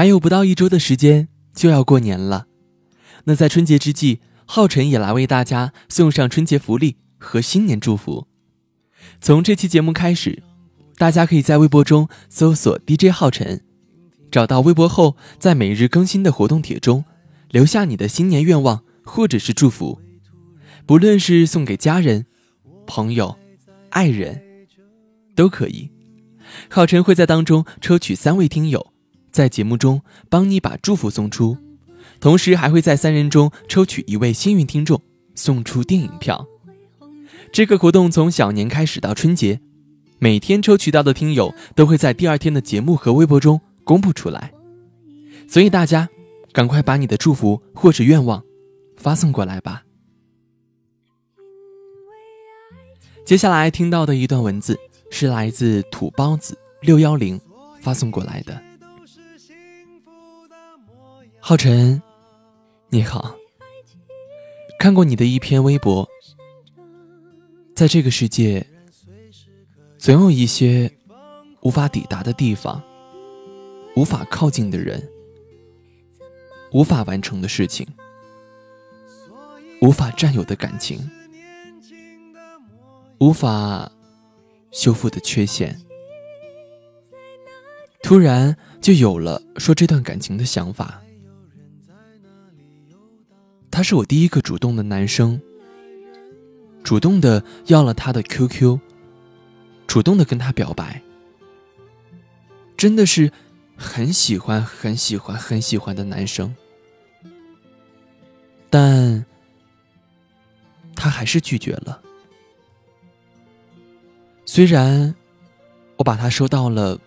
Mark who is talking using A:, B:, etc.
A: 还有不到一周的时间就要过年了，那在春节之际，浩辰也来为大家送上春节福利和新年祝福。从这期节目开始，大家可以在微博中搜索 DJ 浩辰，找到微博后，在每日更新的活动帖中留下你的新年愿望或者是祝福，不论是送给家人、朋友、爱人，都可以。浩辰会在当中抽取三位听友。在节目中帮你把祝福送出，同时还会在三人中抽取一位幸运听众，送出电影票。这个活动从小年开始到春节，每天抽取到的听友都会在第二天的节目和微博中公布出来。所以大家赶快把你的祝福或者愿望发送过来吧。接下来听到的一段文字是来自土包子六幺零发送过来的。浩辰，你好。看过你的一篇微博，在这个世界，总有一些无法抵达的地方，无法靠近的人，无法完成的事情，无法占有的感情，无法修复的缺陷，突然就有了说这段感情的想法。他是我第一个主动的男生，主动的要了他的 QQ，主动的跟他表白，真的是很喜欢很喜欢很喜欢的男生，但他还是拒绝了。虽然我把他收到了